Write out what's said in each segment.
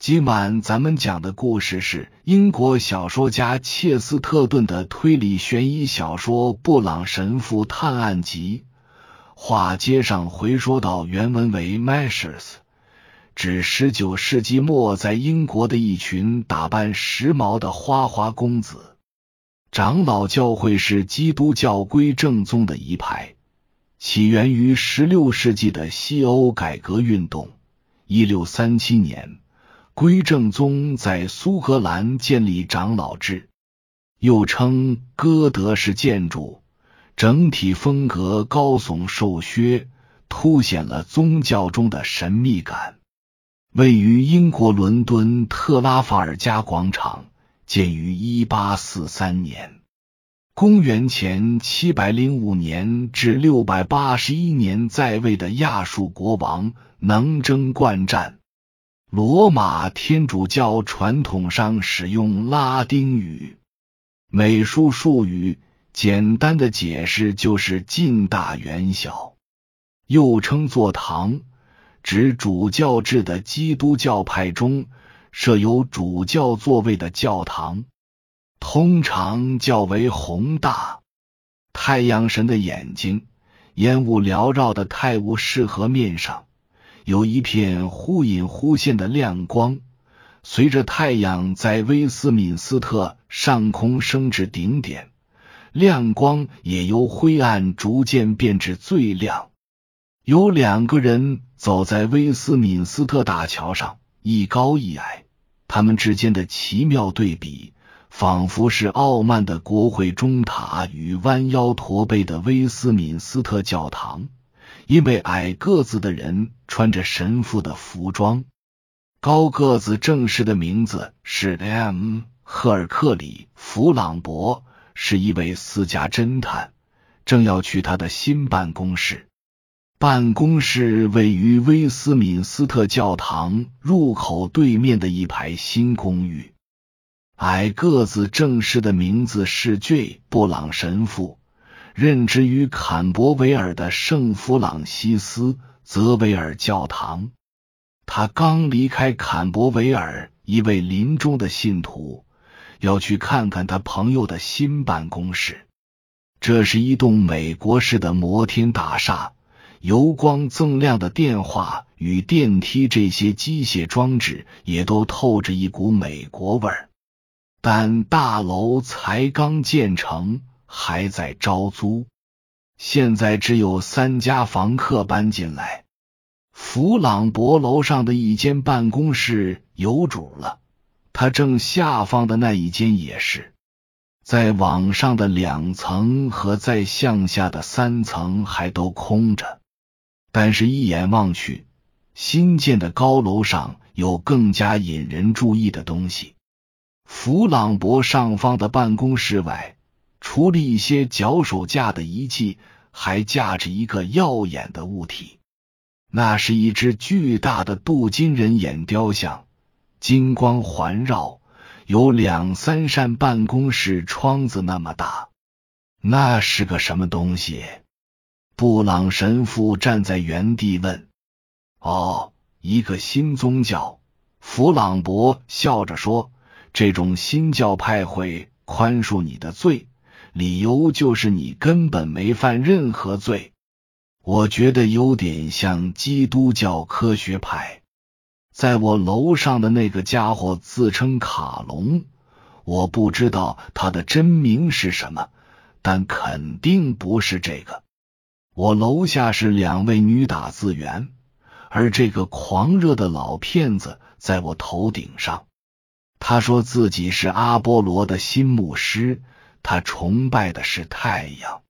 今晚咱们讲的故事是英国小说家切斯特顿的推理悬疑小说《布朗神父探案集》。话接上回说到，原文为 Mashers，指十九世纪末在英国的一群打扮时髦的花花公子。长老教会是基督教归正宗的一派，起源于十六世纪的西欧改革运动。一六三七年。归正宗在苏格兰建立长老制，又称哥德式建筑，整体风格高耸瘦削，凸显了宗教中的神秘感。位于英国伦敦特拉法尔加广场，建于一八四三年。公元前七百零五年至六百八十一年在位的亚述国王能征惯战。罗马天主教传统上使用拉丁语，美术术语简单的解释就是近大远小，又称座堂，指主教制的基督教派中设有主教座位的教堂，通常较为宏大。太阳神的眼睛，烟雾缭绕的泰晤士河面上。有一片忽隐忽现的亮光，随着太阳在威斯敏斯特上空升至顶点，亮光也由灰暗逐渐变至最亮。有两个人走在威斯敏斯特大桥上，一高一矮，他们之间的奇妙对比，仿佛是傲慢的国会钟塔与弯腰驼背的威斯敏斯特教堂。因为矮个子的人穿着神父的服装，高个子正式的名字是 M. 赫尔克里·弗朗博，是一位私家侦探，正要去他的新办公室。办公室位于威斯敏斯特教堂入口对面的一排新公寓。矮个子正式的名字是 J. 布朗神父。任职于坎伯维尔的圣弗朗西斯泽维尔教堂。他刚离开坎伯维尔，一位临终的信徒要去看看他朋友的新办公室。这是一栋美国式的摩天大厦，油光锃亮的电话与电梯这些机械装置也都透着一股美国味儿。但大楼才刚建成。还在招租，现在只有三家房客搬进来。弗朗博楼上的一间办公室有主了，他正下方的那一间也是。在往上的两层和在向下的三层还都空着，但是，一眼望去，新建的高楼上有更加引人注意的东西。弗朗博上方的办公室外。除了一些脚手架的仪器，还架着一个耀眼的物体，那是一只巨大的镀金人眼雕像，金光环绕，有两三扇办公室窗子那么大。那是个什么东西？布朗神父站在原地问。哦，一个新宗教。弗朗博笑着说：“这种新教派会宽恕你的罪。”理由就是你根本没犯任何罪，我觉得有点像基督教科学派。在我楼上的那个家伙自称卡隆，我不知道他的真名是什么，但肯定不是这个。我楼下是两位女打字员，而这个狂热的老骗子在我头顶上。他说自己是阿波罗的新牧师。他崇拜的是太阳，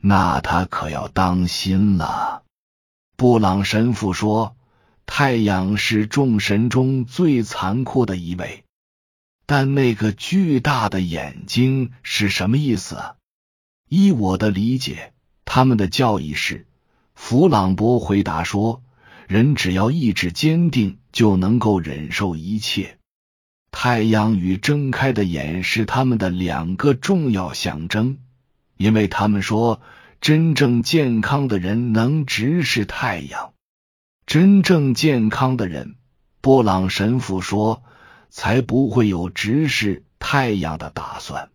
那他可要当心了。布朗神父说：“太阳是众神中最残酷的一位。”但那个巨大的眼睛是什么意思？依我的理解，他们的教义是。弗朗博回答说：“人只要意志坚定，就能够忍受一切。”太阳与睁开的眼是他们的两个重要象征，因为他们说，真正健康的人能直视太阳。真正健康的人布朗神父说：“才不会有直视太阳的打算。”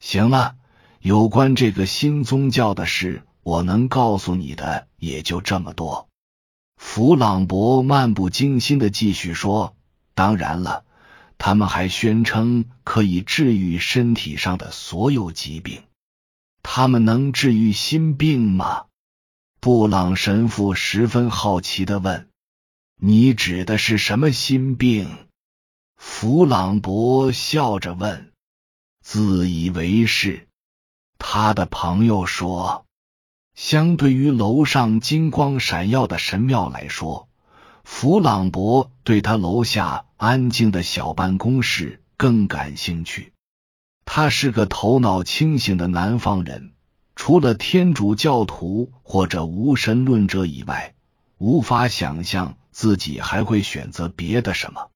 行了，有关这个新宗教的事，我能告诉你的也就这么多。弗朗博漫不经心的继续说：“当然了，他们还宣称可以治愈身体上的所有疾病。他们能治愈心病吗？”布朗神父十分好奇的问：“你指的是什么心病？”弗朗博笑着问：“自以为是。”他的朋友说：“相对于楼上金光闪耀的神庙来说，弗朗博对他楼下安静的小办公室更感兴趣。他是个头脑清醒的南方人。”除了天主教徒或者无神论者以外，无法想象自己还会选择别的什么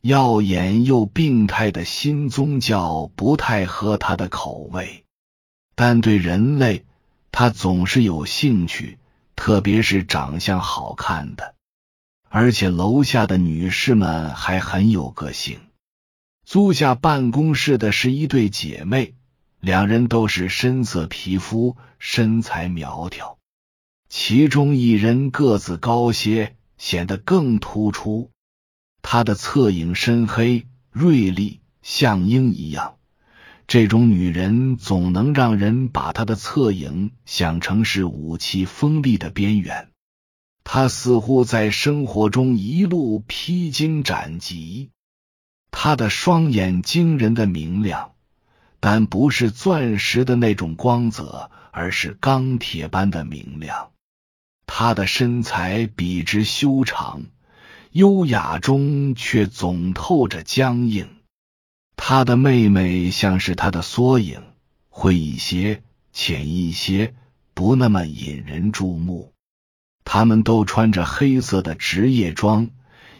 耀眼又病态的新宗教，不太合他的口味。但对人类，他总是有兴趣，特别是长相好看的。而且楼下的女士们还很有个性。租下办公室的是一对姐妹。两人都是深色皮肤，身材苗条，其中一人个子高些，显得更突出。她的侧影深黑、锐利，像鹰一样。这种女人总能让人把她的侧影想成是武器锋利的边缘。他似乎在生活中一路披荆斩棘。他的双眼惊人的明亮。但不是钻石的那种光泽，而是钢铁般的明亮。他的身材笔直修长，优雅中却总透着僵硬。他的妹妹像是他的缩影，会一些，浅一些，不那么引人注目。他们都穿着黑色的职业装，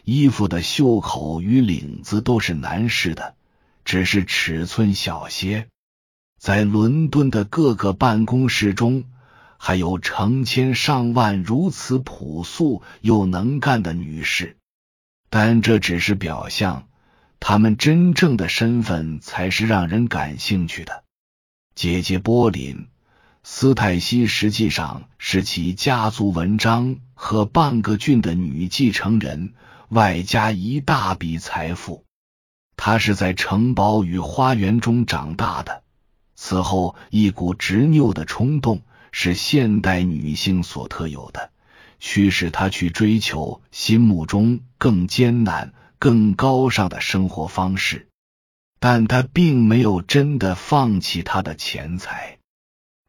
衣服的袖口与领子都是男士的。只是尺寸小些，在伦敦的各个办公室中，还有成千上万如此朴素又能干的女士，但这只是表象，她们真正的身份才是让人感兴趣的。姐姐波林斯泰西实际上是其家族文章和半个郡的女继承人，外加一大笔财富。她是在城堡与花园中长大的。此后，一股执拗的冲动是现代女性所特有的，驱使她去追求心目中更艰难、更高尚的生活方式。但她并没有真的放弃她的钱财，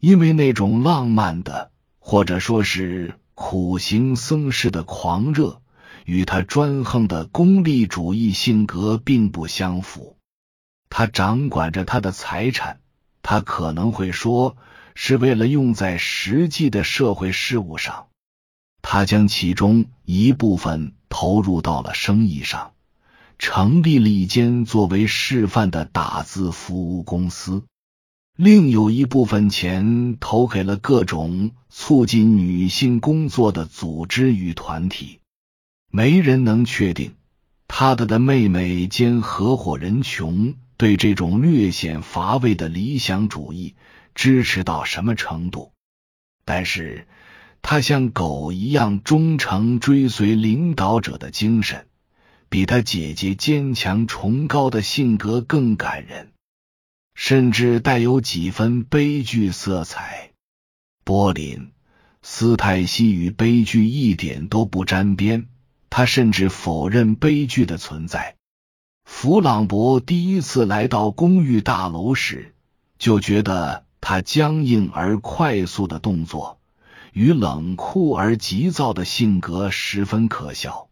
因为那种浪漫的，或者说是苦行僧式的狂热。与他专横的功利主义性格并不相符。他掌管着他的财产，他可能会说是为了用在实际的社会事务上。他将其中一部分投入到了生意上，成立了一间作为示范的打字服务公司，另有一部分钱投给了各种促进女性工作的组织与团体。没人能确定他的的妹妹兼合伙人琼对这种略显乏味的理想主义支持到什么程度，但是他像狗一样忠诚追随领导者的精神，比他姐姐坚强崇高的性格更感人，甚至带有几分悲剧色彩。柏林斯泰西与悲剧一点都不沾边。他甚至否认悲剧的存在。弗朗博第一次来到公寓大楼时，就觉得他僵硬而快速的动作与冷酷而急躁的性格十分可笑。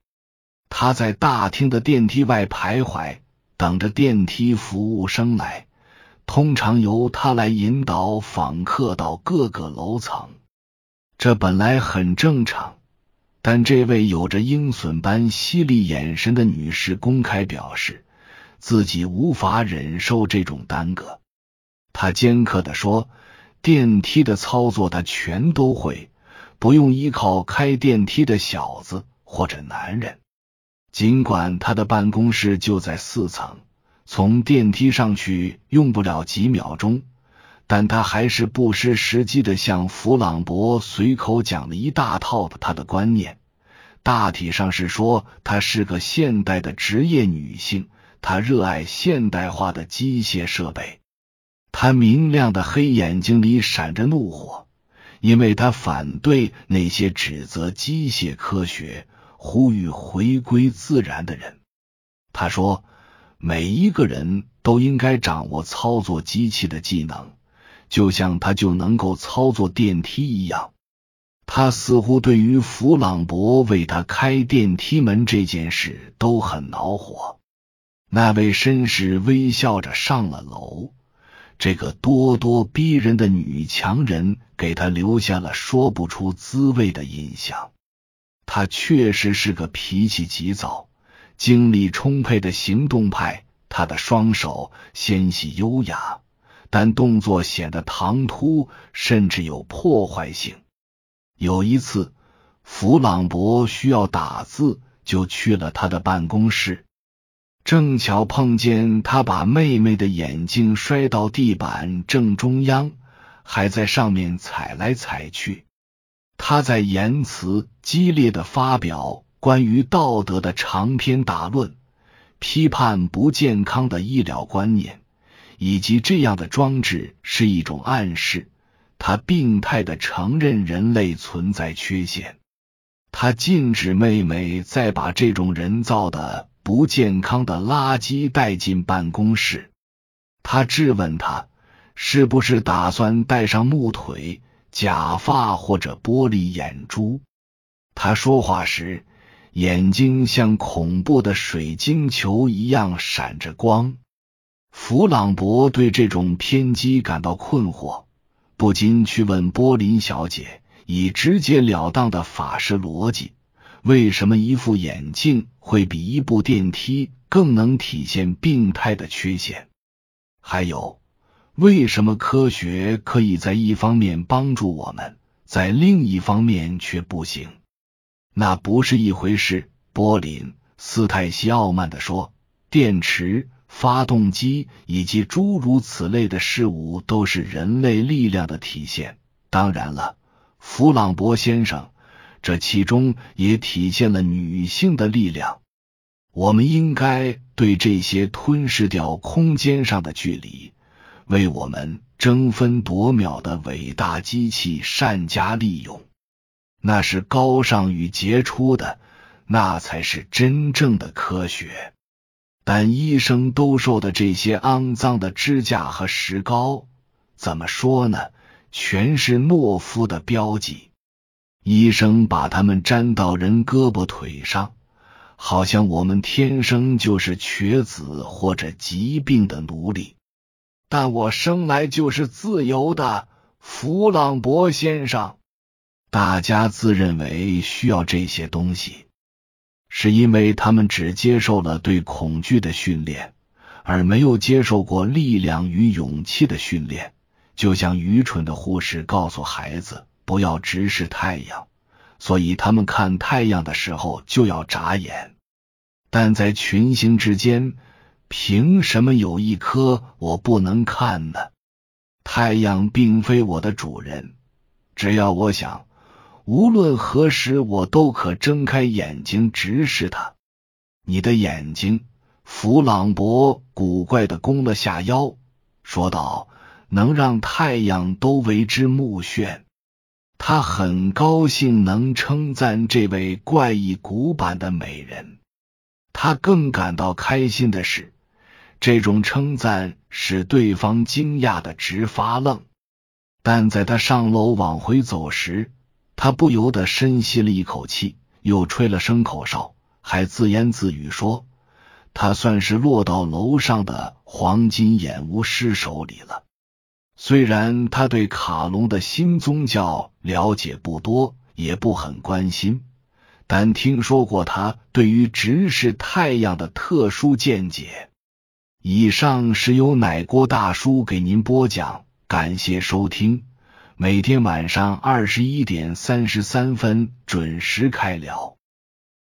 他在大厅的电梯外徘徊，等着电梯服务生来，通常由他来引导访客到各个楼层。这本来很正常。但这位有着鹰隼般犀利眼神的女士公开表示，自己无法忍受这种耽搁。她尖刻的说：“电梯的操作她全都会，不用依靠开电梯的小子或者男人。”尽管他的办公室就在四层，从电梯上去用不了几秒钟，但他还是不失时机的向弗朗博随口讲了一大套的他的观念。大体上是说，她是个现代的职业女性，她热爱现代化的机械设备。她明亮的黑眼睛里闪着怒火，因为她反对那些指责机械科学、呼吁回归自然的人。他说，每一个人都应该掌握操作机器的技能，就像他就能够操作电梯一样。他似乎对于弗朗博为他开电梯门这件事都很恼火。那位绅士微笑着上了楼。这个咄咄逼人的女强人给他留下了说不出滋味的印象。她确实是个脾气急躁、精力充沛的行动派。他的双手纤细优雅，但动作显得唐突，甚至有破坏性。有一次，弗朗博需要打字，就去了他的办公室，正巧碰见他把妹妹的眼镜摔到地板正中央，还在上面踩来踩去。他在言辞激烈的发表关于道德的长篇大论，批判不健康的医疗观念，以及这样的装置是一种暗示。他病态的承认人类存在缺陷，他禁止妹妹再把这种人造的不健康的垃圾带进办公室。他质问他是不是打算戴上木腿、假发或者玻璃眼珠。他说话时眼睛像恐怖的水晶球一样闪着光。弗朗博对这种偏激感到困惑。不禁去问波林小姐，以直截了当的法式逻辑，为什么一副眼镜会比一部电梯更能体现病态的缺陷？还有，为什么科学可以在一方面帮助我们，在另一方面却不行？那不是一回事。波林斯泰西傲慢的说：“电池。”发动机以及诸如此类的事物都是人类力量的体现。当然了，弗朗博先生，这其中也体现了女性的力量。我们应该对这些吞噬掉空间上的距离、为我们争分夺秒的伟大机器善加利用。那是高尚与杰出的，那才是真正的科学。但医生兜售的这些肮脏的支架和石膏，怎么说呢？全是懦夫的标记。医生把他们粘到人胳膊腿上，好像我们天生就是瘸子或者疾病的奴隶。但我生来就是自由的，弗朗博先生。大家自认为需要这些东西。是因为他们只接受了对恐惧的训练，而没有接受过力量与勇气的训练。就像愚蠢的护士告诉孩子不要直视太阳，所以他们看太阳的时候就要眨眼。但在群星之间，凭什么有一颗我不能看呢？太阳并非我的主人，只要我想。无论何时，我都可睁开眼睛直视他。你的眼睛，弗朗博古怪的弓了下腰，说道：“能让太阳都为之目眩。”他很高兴能称赞这位怪异古板的美人。他更感到开心的是，这种称赞使对方惊讶的直发愣。但在他上楼往回走时，他不由得深吸了一口气，又吹了声口哨，还自言自语说：“他算是落到楼上的黄金眼巫师手里了。”虽然他对卡隆的新宗教了解不多，也不很关心，但听说过他对于直视太阳的特殊见解。以上是由奶锅大叔给您播讲，感谢收听。每天晚上二十一点三十三分准时开聊。